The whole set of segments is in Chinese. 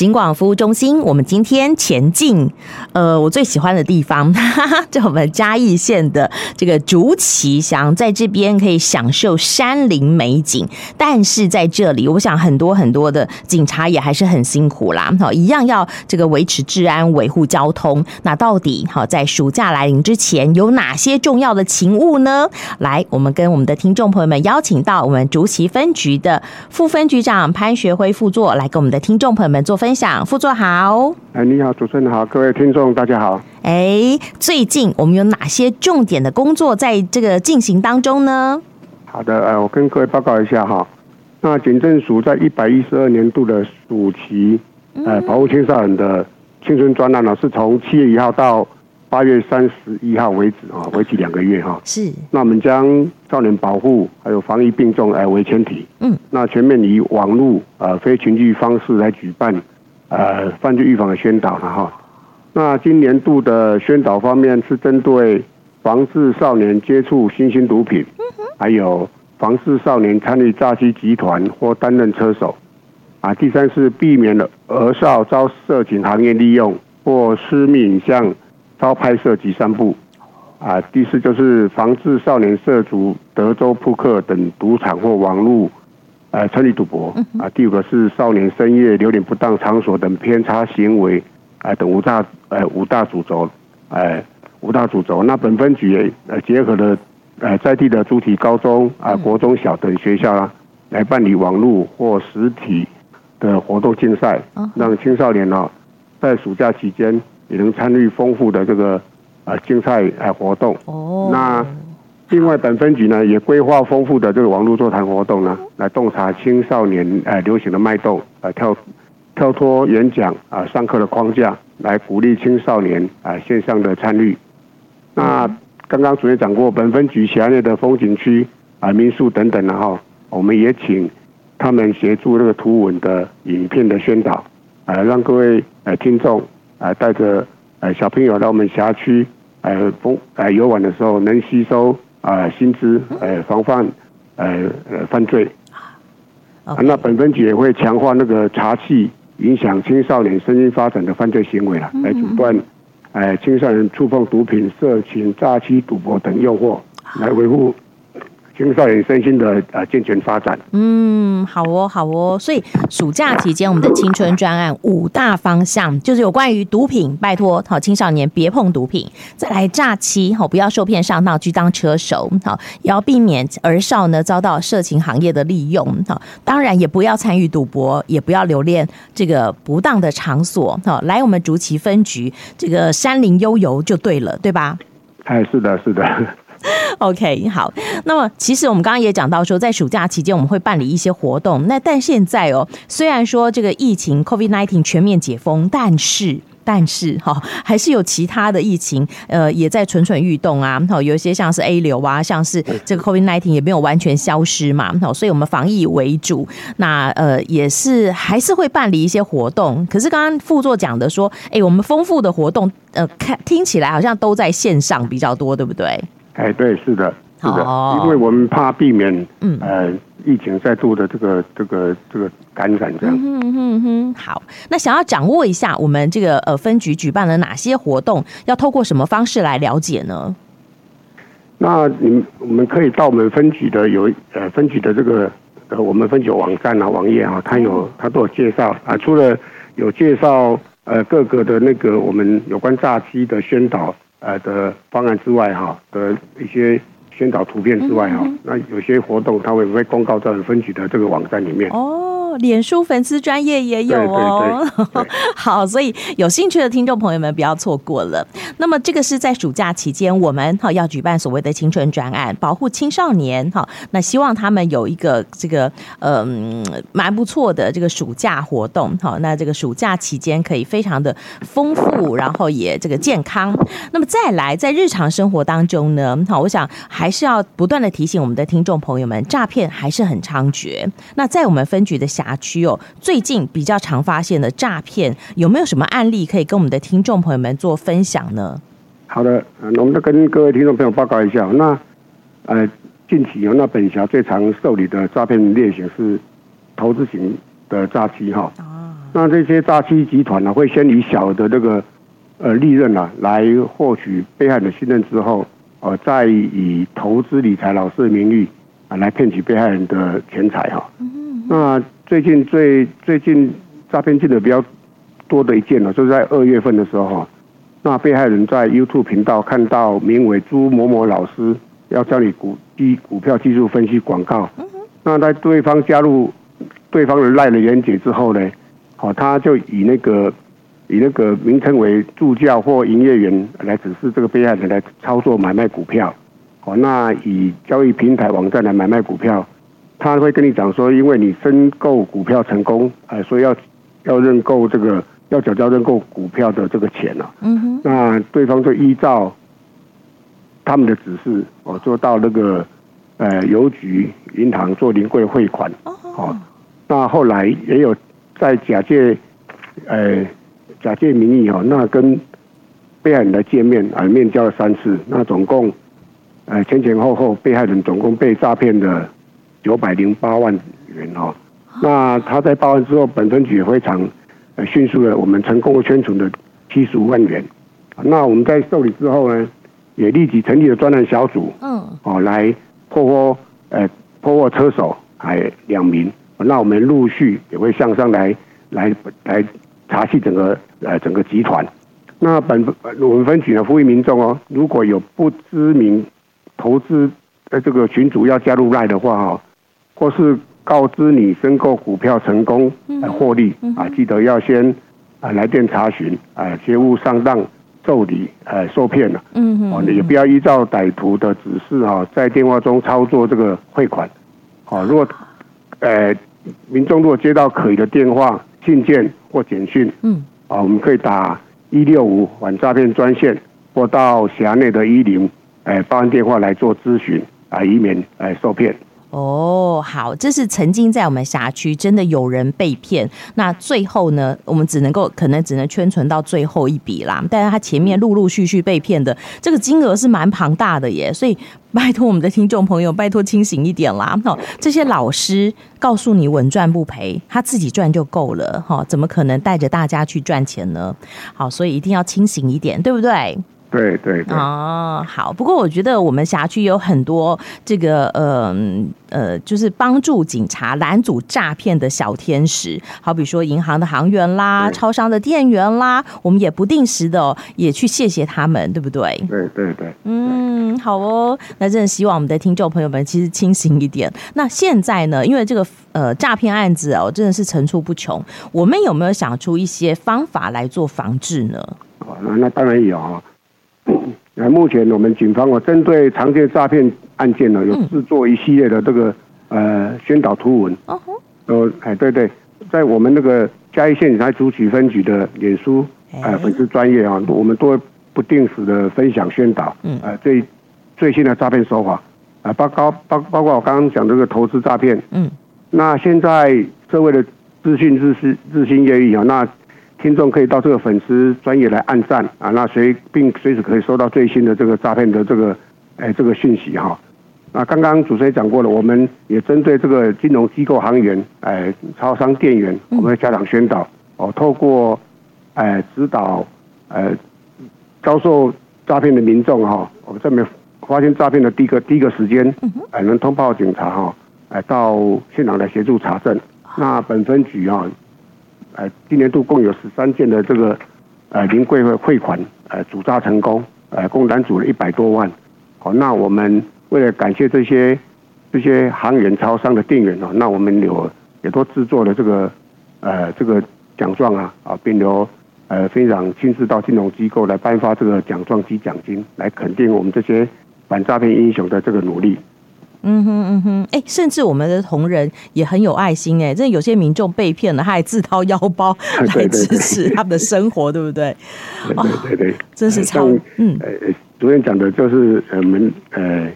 警广服务中心，我们今天前进，呃，我最喜欢的地方，哈哈，就我们嘉义县的这个竹崎乡，在这边可以享受山林美景，但是在这里，我想很多很多的警察也还是很辛苦啦，好，一样要这个维持治安、维护交通。那到底好，在暑假来临之前，有哪些重要的勤务呢？来，我们跟我们的听众朋友们邀请到我们竹崎分局的副分局长潘学辉副座来跟我们的听众朋友们做分享，副座好。哎，你好，主持人好，各位听众大家好。哎，最近我们有哪些重点的工作在这个进行当中呢？好的，呃，我跟各位报告一下哈。那警政署在一百一十二年度的暑期，呃，保护青少年的青春专栏呢，是从七月一号到八月三十一号为止啊，为期两个月哈。是。那我们将少年保护还有防疫病重来为前提。嗯。那全面以网络呃非群聚方式来举办。呃，犯罪预防的宣导了哈。那今年度的宣导方面是针对防治少年接触新型毒品，还有防治少年参与诈欺集团或担任车手。啊，第三是避免了儿少遭色情行业利用或私密影像遭拍摄及散布。啊，第四就是防治少年涉足德州扑克等赌场或网络。呃，参与赌博啊，第五个是少年深夜留连不当场所等偏差行为，啊，等五大呃五大主轴，呃五大主轴。那本分局呃结合了呃在地的主体高中啊、国中小等学校啊，来办理网络或实体的活动竞赛，让青少年呢在暑假期间也能参与丰富的这个呃竞赛呃活动。哦，那。另外，本分局呢也规划丰富的这个网络座谈活动呢，来洞察青少年呃流行的脉动，呃跳跳脱演讲啊上课的框架，来鼓励青少年啊线上的参与。那刚刚主任讲过，本分局辖内的风景区啊民宿等等，然后我们也请他们协助那个图文的影片的宣导，呃让各位呃听众啊带着呃小朋友来我们辖区呃风呃游玩的时候能吸收。啊，薪资，呃，防范，呃，呃，犯罪。Okay. 那本分局也会强化那个查缉影响青少年身心发展的犯罪行为了，来阻断，呃，青少年触碰毒品、色情、诈欺、赌博等诱惑，来维护。青少年身心的呃健全发展。嗯，好哦，好哦。所以暑假期间，我们的青春专案五大方向就是有关于毒品，拜托好青少年别碰毒品。再来诈欺，好不要受骗上当去当车手，好也要避免儿少呢遭到色情行业的利用，好当然也不要参与赌博，也不要留恋这个不当的场所。好，来我们竹崎分局这个山林悠游就对了，对吧？哎，是的，是的。OK，好。那么，其实我们刚刚也讲到说，在暑假期间我们会办理一些活动。那但现在哦，虽然说这个疫情 COVID-19 全面解封，但是但是哈，还是有其他的疫情，呃，也在蠢蠢欲动啊。好，有一些像是 A 流啊，像是这个 COVID-19 也没有完全消失嘛。好，所以我们防疫为主。那呃，也是还是会办理一些活动。可是刚刚副座讲的说，哎，我们丰富的活动，呃，看听起来好像都在线上比较多，对不对？哎，对，是的，是的，因为我们怕避免，嗯，呃，疫情再度的这个这个这个感染这样。嗯嗯嗯，好，那想要掌握一下我们这个呃分局举办了哪些活动，要透过什么方式来了解呢？那你我们可以到我们分局的有呃分局的这个呃我们分局网站啊网页啊，它有它都有介绍啊，除了有介绍呃各个的那个我们有关诈欺的宣导。呃的方案之外哈的一些宣导图片之外哈，那有些活动它会不会公告在分局的这个网站里面？哦，脸书粉丝专业也有哦。对对对 好，所以有兴趣的听众朋友们不要错过了。那么这个是在暑假期间，我们哈要举办所谓的青春专案，保护青少年哈。那希望他们有一个这个嗯蛮不错的这个暑假活动哈。那这个暑假期间可以非常的丰富，然后也这个健康。那么再来在日常生活当中呢，好，我想还。还是要不断的提醒我们的听众朋友们，诈骗还是很猖獗。那在我们分局的辖区哦，最近比较常发现的诈骗，有没有什么案例可以跟我们的听众朋友们做分享呢？好的，我们都跟各位听众朋友报告一下。那呃，近期有那本辖最常受理的诈骗类型是投资型的诈欺哈。那这些诈欺集团呢，会先以小的这个呃利润啊，来获取被害人的信任之后，呃，再以投资理财老师的名义啊，来骗取被害人的钱财哈。那最近最最近诈骗进的比较多的一件呢，就是在二月份的时候哈，那被害人在 YouTube 频道看到名为朱某某老师要教你股技股票技术分析广告，那在对方加入对方的赖的连结之后呢，好，他就以那个以那个名称为助教或营业员来指示这个被害人来操作买卖股票，好，那以交易平台网站来买卖股票。他会跟你讲说，因为你申购股票成功，哎，所以要要认购这个要缴交认购股票的这个钱了。嗯哼。那对方就依照他们的指示，哦，做到那个呃邮局、银行做临柜汇款。哦。那后来也有在假借呃假借名义哦，那跟被害人来见面啊，面交了三次，那总共呃前前后后被害人总共被诈骗的。九百零八万元哦，那他在报案之后，本分局也非常呃迅速的，我们成功的圈存了七十五万元。那我们在受理之后呢，也立即成立了专案小组，嗯，哦，来破获呃破获车手还两名。那我们陆续也会向上来来来查系整个呃整个集团。那本我们分局呢，呼吁民众哦，如果有不知名投资呃这个群主要加入赖的话哦。或是告知你申购股票成功来获利啊，记得要先啊来电查询啊，切勿上当受理呃受骗了。嗯嗯。哦，也不要依照歹徒的指示啊，在电话中操作这个汇款。好，如果呃民众如果接到可疑的电话、信件或简讯，嗯，啊，我们可以打一六五反诈骗专线，或到辖内的一零哎报案电话来做咨询啊，以免哎受骗。哦，好，这是曾经在我们辖区真的有人被骗，那最后呢，我们只能够可能只能圈存到最后一笔啦。但是他前面陆陆续续被骗的这个金额是蛮庞大的耶，所以拜托我们的听众朋友，拜托清醒一点啦。哈，这些老师告诉你稳赚不赔，他自己赚就够了，哈，怎么可能带着大家去赚钱呢？好，所以一定要清醒一点，对不对？对对对哦，好。不过我觉得我们辖区有很多这个呃呃，就是帮助警察拦阻诈骗的小天使，好比说银行的行员啦、超商的店员啦，我们也不定时的也去谢谢他们，对不对？对对对。嗯，好哦。那真的希望我们的听众朋友们其实清醒一点。那现在呢，因为这个呃诈骗案子哦，真的是层出不穷，我们有没有想出一些方法来做防治呢？哦，那那当然有啊。那目前我们警方哦，针对常见诈骗案件呢，有制作一系列的这个呃宣导图文。哦哦，哎，对对，在我们那个嘉义县警察竹崎分局的脸书呃粉丝专业啊，我们都会不定时的分享宣导。嗯。呃，最最新的诈骗手法啊，包括包包括我刚刚讲这个投资诈骗。嗯。那现在社会的资讯日新日新月异啊，那。听众可以到这个粉丝专业来按赞啊，那随并随时可以收到最新的这个诈骗的这个哎这个讯息哈。那刚刚主持人讲过了，我们也针对这个金融机构行员哎超商店员，我们会加强宣导哦，透过哎指导呃遭受诈骗的民众哈，我们这边发现诈骗的第一个第一个时间哎能通报警察哈，哎到现场来协助查证。那本分局啊。呃，今年度共有十三件的这个呃临柜汇款呃阻诈成功，呃共拦阻了一百多万。好，那我们为了感谢这些这些行员、超商的店员哦，那我们有也都制作了这个呃这个奖状啊啊，并由呃飞长亲自到金融机构来颁发这个奖状及奖金，来肯定我们这些反诈骗英雄的这个努力。嗯哼嗯哼，哎、欸，甚至我们的同仁也很有爱心哎、欸，真的有些民众被骗了，他还自掏腰包 来支持他们的生活，对不对？对对对对，真是超嗯。呃，主任讲的就是我们呃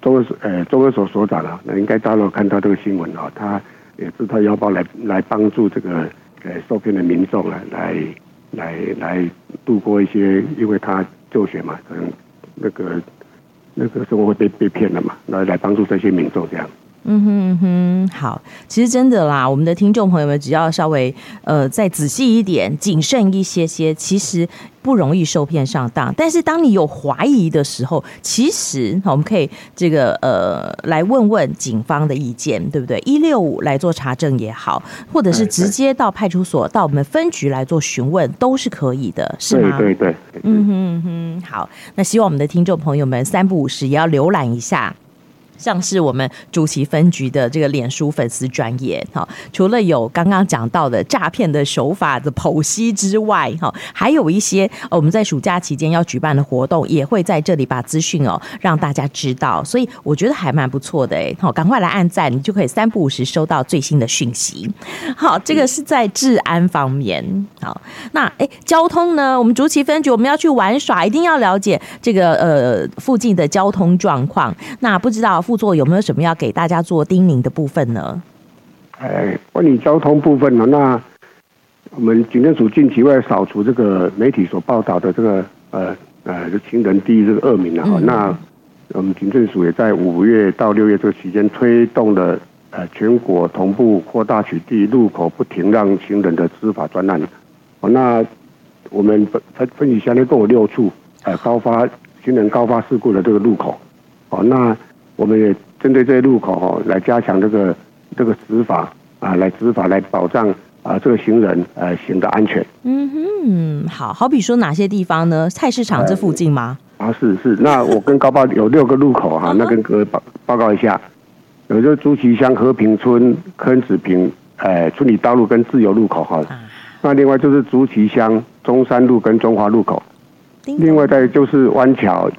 中科呃中科所所长啊，那应该大家都看到这个新闻啊，他也自掏腰包来来帮助这个呃受骗的民众啊，来来来度过一些，因为他就学嘛，可能那个。那个生活会被被骗了嘛，来来帮助这些民众这样。嗯哼嗯哼，好，其实真的啦，我们的听众朋友们只要稍微呃再仔细一点、谨慎一些些，其实不容易受骗上当。但是当你有怀疑的时候，其实我们可以这个呃来问问警方的意见，对不对？一六五来做查证也好，或者是直接到派出所、到我们分局来做询问，都是可以的，是吗？对对对，嗯哼嗯哼，好，那希望我们的听众朋友们三不五时也要浏览一下。像是我们竹崎分局的这个脸书粉丝专页，哈，除了有刚刚讲到的诈骗的手法的剖析之外，哈，还有一些我们在暑假期间要举办的活动，也会在这里把资讯哦让大家知道，所以我觉得还蛮不错的哎，好，赶快来按赞，你就可以三不五时收到最新的讯息。好，这个是在治安方面，好，那哎，交通呢？我们竹崎分局我们要去玩耍，一定要了解这个呃附近的交通状况。那不知道。副座有没有什么要给大家做叮咛的部分呢？哎，关于交通部分呢，那我们警政署近期会扫除这个媒体所报道的这个呃呃行人第一这个恶名啊。嗯、那我们警政署也在五月到六月这个期间推动了呃全国同步扩大取缔路口不停让行人的执法专案。哦，那我们分分分局现在共有六处呃高发行人高发事故的这个路口。哦，那我们也针对这些路口哦，来加强这个这个执法啊，来执法来保障啊这个行人呃行的安全。嗯哼，好好比说哪些地方呢？菜市场这附近吗？啊，是是。那我跟高报有六个路口哈、啊，那跟各位报报告一下，有就是竹崎乡和平村坑子坪呃村里道路跟自由路口哈。啊、那另外就是竹崎乡中山路跟中华路口。另外再就是湾桥。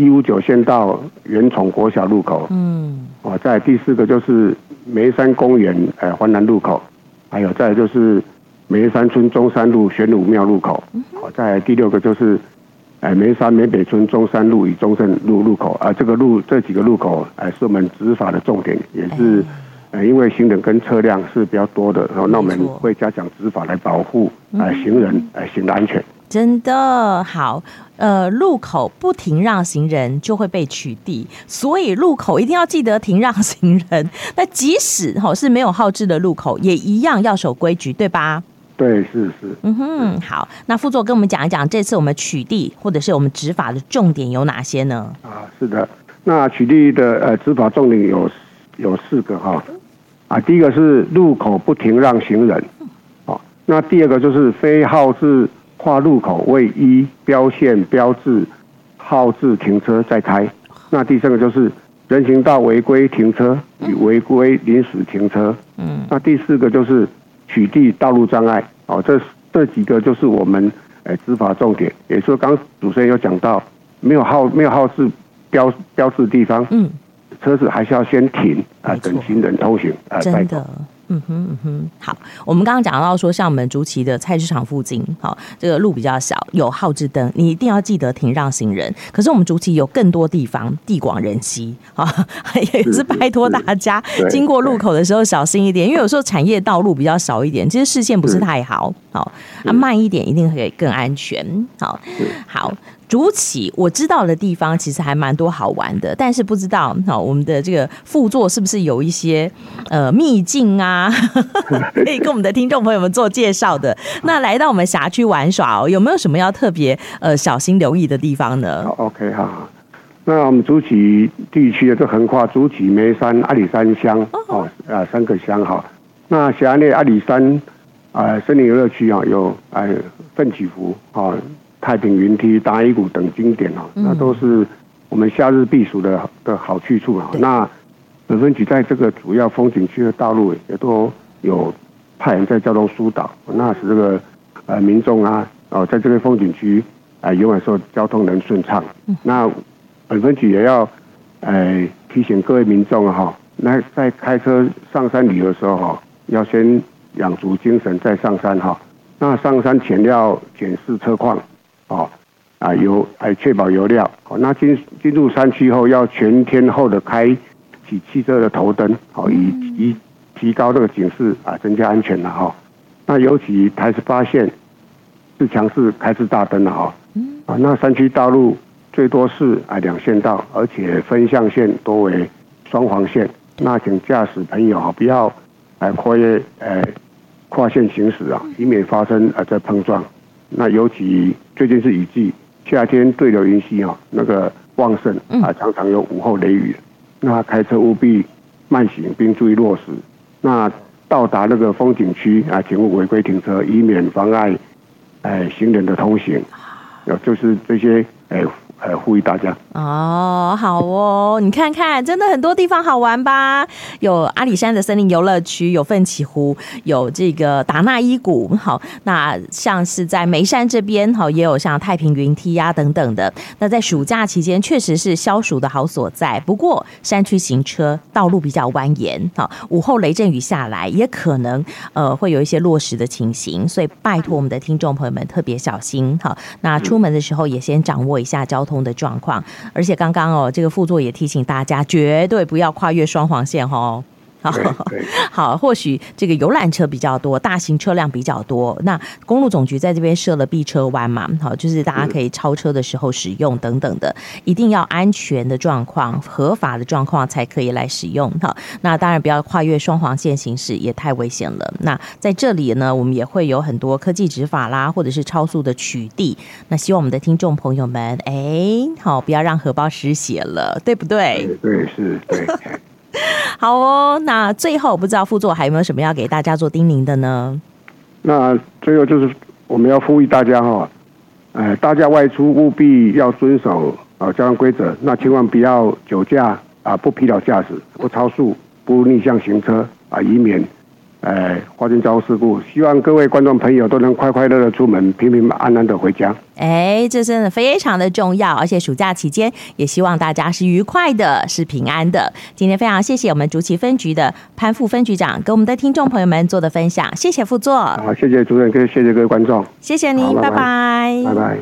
一五九县道元崇国小路口，嗯，哦，在第四个就是梅山公园呃环南路口，还有再就是梅山村中山路玄武庙路口，哦，在第六个就是哎梅山梅北村中山路与中正路路口，啊，这个路这几个路口呃是我们执法的重点，也是呃因为行人跟车辆是比较多的，然后那我们会加强执法来保护呃行人呃行的安全。真的好，呃，路口不停让行人就会被取缔，所以路口一定要记得停让行人。那即使哈是没有号志的路口，也一样要守规矩，对吧？对，是是。嗯哼，好，那副座跟我们讲一讲，这次我们取缔或者是我们执法的重点有哪些呢？啊，是的，那取缔的呃执法重点有有四个哈，啊，第一个是路口不停让行人，哦，那第二个就是非号志。跨路口位、一标线标志号志停车再开。那第三个就是人行道违规停车与违规临时停车。嗯。那第四个就是取缔道路障碍。哦，这这几个就是我们诶执法重点。也就是说，刚主持人有讲到，没有号没有号志标标志的地方，嗯，车子还是要先停啊，等行人通行啊，真的。嗯哼嗯哼，好，我们刚刚讲到说，像我们竹崎的菜市场附近，好，这个路比较小，有号志灯，你一定要记得停让行人。可是我们竹崎有更多地方，地广人稀啊，也是拜托大家经过路口的时候小心一点，因为有时候产业道路比较少一点，其实视线不是太好，好，啊，慢一点一定会更安全，好，好。竹崎我知道的地方其实还蛮多好玩的，但是不知道好我们的这个副座是不是有一些呃秘境啊，可以跟我们的听众朋友们做介绍的。那来到我们辖区玩耍哦，有没有什么要特别呃小心留意的地方呢？OK 好，那我们竹崎地区的这横跨竹崎、梅山、阿里山乡哦啊三个乡哈。那辖内阿里山啊森林游乐区啊有哎奋起湖啊。太平云梯、大乙谷等景点哦，那都是我们夏日避暑的的好去处啊。那本分局在这个主要风景区的道路也都有派人在交通疏导，那使这个呃民众啊哦，在这个风景区啊游玩时候交通能顺畅。那本分局也要呃提醒各位民众哈，那在开车上山旅游的时候哈，要先养足精神再上山哈。那上山前要检视车况。哦，啊油，还确保油料。哦，那进进入山区后，要全天候的开启汽车的头灯，好，以以提高这个警示啊，增加安全了哈。那尤其台十八线是强势开至大灯了哈。啊，那山区道路最多是啊两线道，而且分向线多为双黄线。那请驾驶朋友哈不要呃跨越呃跨线行驶啊，以免发生啊这碰撞。那尤其最近是雨季，夏天对流云系啊那个旺盛啊，常常有午后雷雨。那开车务必慢行，并注意落实。那到达那个风景区啊，请勿违规停车，以免妨碍哎行人的通行。有就是这些哎。呃，呼吁大家哦，好哦，你看看，真的很多地方好玩吧？有阿里山的森林游乐区，有奋起湖，有这个达纳伊谷。好，那像是在眉山这边，好，也有像太平云梯呀、等等的。那在暑假期间，确实是消暑的好所在。不过山区行车道路比较蜿蜒，好，午后雷阵雨下来，也可能呃会有一些落石的情形，所以拜托我们的听众朋友们特别小心。好，那出门的时候也先掌握一下交。通的状况，而且刚刚哦，这个副座也提醒大家，绝对不要跨越双黄线哦。好，好，或许这个游览车比较多，大型车辆比较多。那公路总局在这边设了避车弯嘛？好，就是大家可以超车的时候使用等等的，一定要安全的状况、合法的状况才可以来使用。好，那当然不要跨越双黄线行驶，也太危险了。那在这里呢，我们也会有很多科技执法啦，或者是超速的取缔。那希望我们的听众朋友们，哎，好，不要让荷包失血了，对不对？对，对，是，对。好哦，那最后不知道副座还有没有什么要给大家做叮咛的呢？那最后就是我们要呼吁大家哈，呃，大家外出务必要遵守啊交通规则，那千万不要酒驾啊，不疲劳驾驶，不超速，不逆向行车啊，以免。哎，发生交通事故，希望各位观众朋友都能快快乐乐出门，平平安安的回家。哎，这真的非常的重要，而且暑假期间也希望大家是愉快的，是平安的。今天非常谢谢我们竹崎分局的潘副分局长跟我们的听众朋友们做的分享，谢谢副座。好，谢谢主任，跟谢谢各位观众，谢谢您，拜拜，拜拜。拜拜。